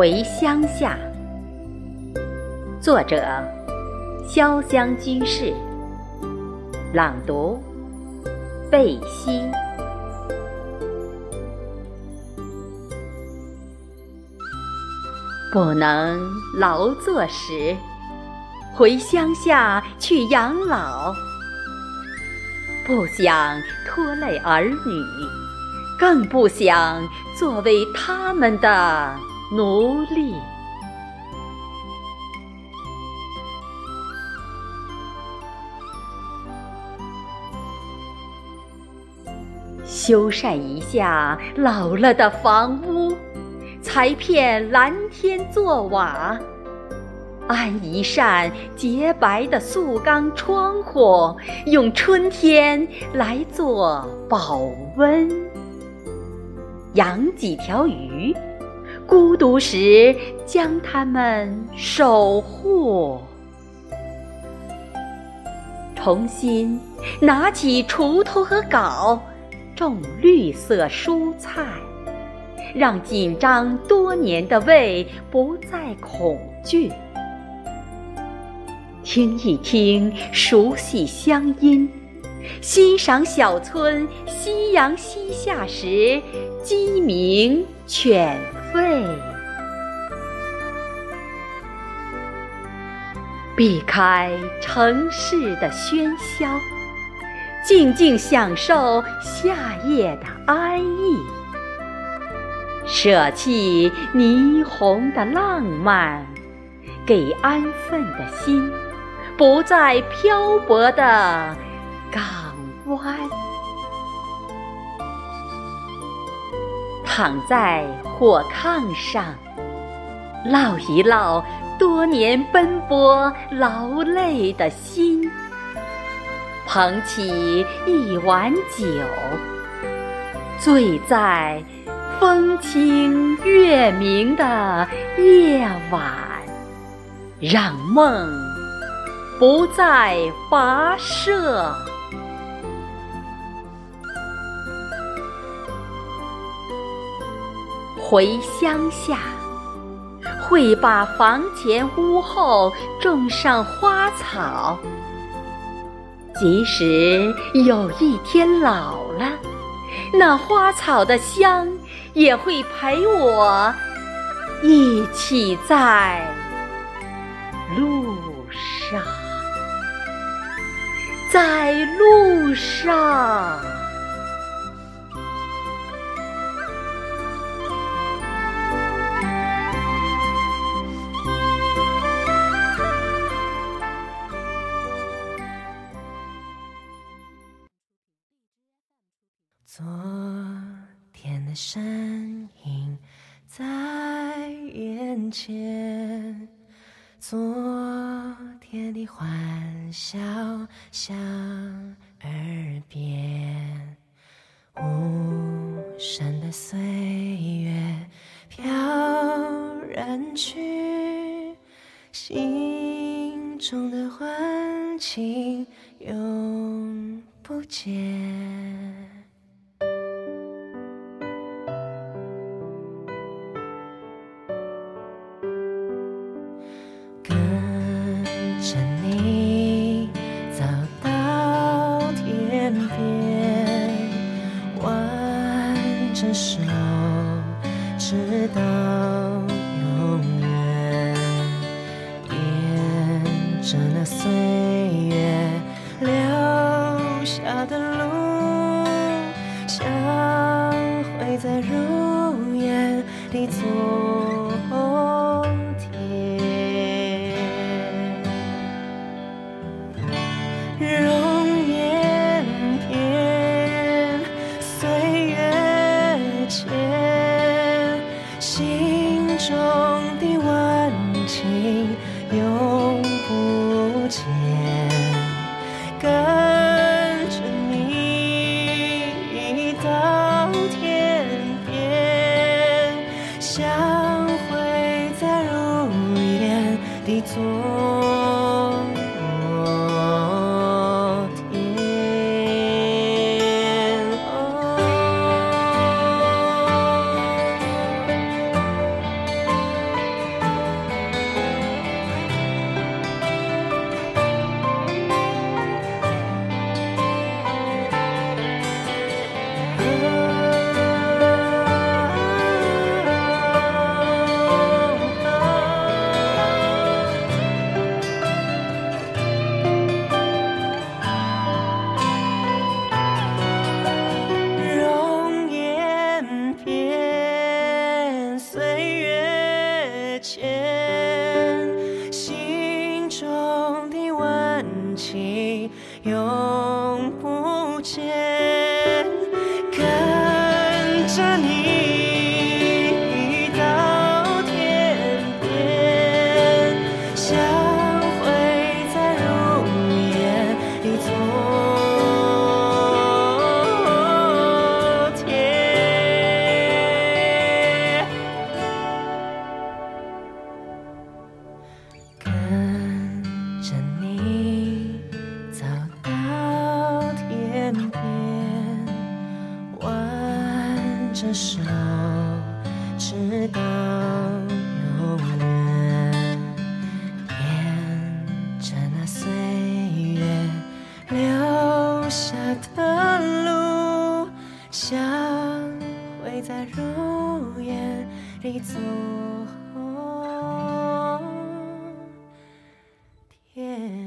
回乡下，作者：潇湘居士，朗读：贝西。不能劳作时，回乡下去养老。不想拖累儿女，更不想作为他们的奴隶。修缮一下老了的房屋，裁片蓝天做瓦。安一扇洁白的塑钢窗户，用春天来做保温；养几条鱼，孤独时将它们守护；重新拿起锄头和镐，种绿色蔬菜，让紧张多年的胃不再恐惧。听一听熟悉乡音，欣赏小村夕阳西下时鸡鸣犬吠，避开城市的喧嚣，静静享受夏夜的安逸，舍弃霓虹的浪漫，给安分的心。不再漂泊的港湾，躺在火炕上，唠一唠多年奔波劳累的心，捧起一碗酒，醉在风清月明的夜晚，让梦。不再跋涉，回乡下，会把房前屋后种上花草。即使有一天老了，那花草的香也会陪我一起在路上。在路上。昨天的身影在眼前。昨天的欢笑响耳边，无声的岁月飘然去，心中的欢情永不见跟着你走到天边，挽着手直到永远。沿着那岁月留下的路。是你着手，直到永远。沿着那岁月留下的路，相会在如烟里走。天。